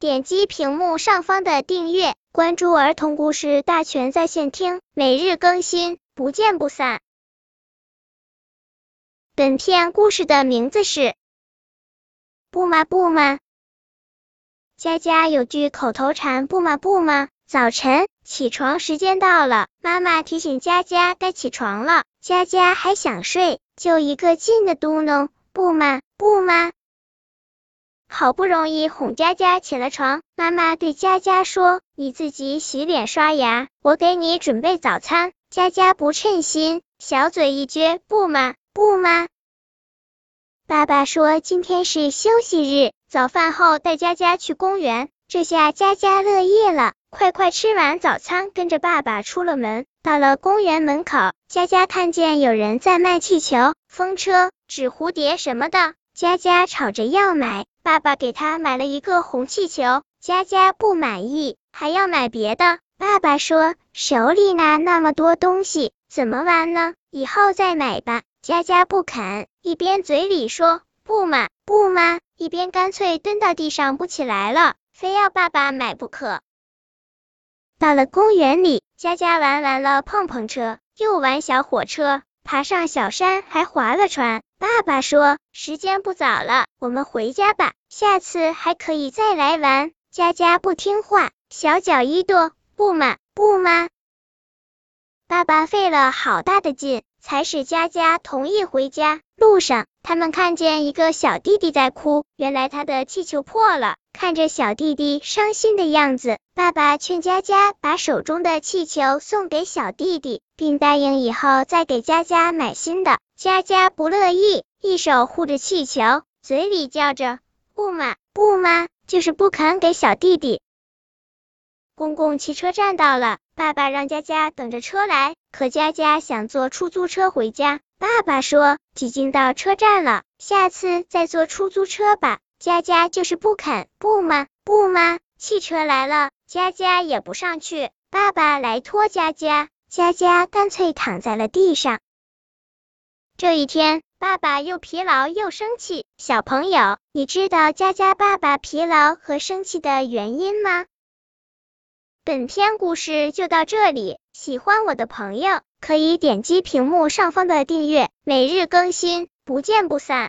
点击屏幕上方的订阅，关注儿童故事大全在线听，每日更新，不见不散。本片故事的名字是《不嘛不嘛》。佳佳有句口头禅：不嘛不嘛。早晨起床时间到了，妈妈提醒佳佳该起床了，佳佳还想睡，就一个劲的嘟囔：不嘛不嘛。好不容易哄佳佳起了床，妈妈对佳佳说：“你自己洗脸刷牙，我给你准备早餐。”佳佳不称心，小嘴一撅：“不嘛，不嘛。”爸爸说：“今天是休息日，早饭后带佳佳去公园。”这下佳佳乐意了，快快吃完早餐，跟着爸爸出了门。到了公园门口，佳佳看见有人在卖气球、风车、纸蝴蝶什么的，佳佳吵着要买。爸爸给他买了一个红气球，佳佳不满意，还要买别的。爸爸说：“手里拿那么多东西，怎么玩呢？以后再买吧。”佳佳不肯，一边嘴里说“不嘛不嘛”，一边干脆蹲到地上不起来了，非要爸爸买不可。到了公园里，佳佳玩完了碰碰车，又玩小火车。爬上小山，还划了船。爸爸说：“时间不早了，我们回家吧，下次还可以再来玩。”佳佳不听话，小脚一跺：“不嘛，不嘛。”爸爸费了好大的劲，才使佳佳同意回家。路上，他们看见一个小弟弟在哭，原来他的气球破了。看着小弟弟伤心的样子，爸爸劝佳佳把手中的气球送给小弟弟，并答应以后再给佳佳买新的。佳佳不乐意，一手护着气球，嘴里叫着“不嘛，不嘛”，就是不肯给小弟弟。公共汽车站到了，爸爸让佳佳等着车来，可佳佳想坐出租车回家。爸爸说，已经到车站了，下次再坐出租车吧。佳佳就是不肯，不嘛，不嘛。汽车来了，佳佳也不上去，爸爸来拖佳佳，佳佳干脆躺在了地上。这一天，爸爸又疲劳又生气。小朋友，你知道佳佳爸爸疲劳和生气的原因吗？本篇故事就到这里，喜欢我的朋友可以点击屏幕上方的订阅，每日更新，不见不散。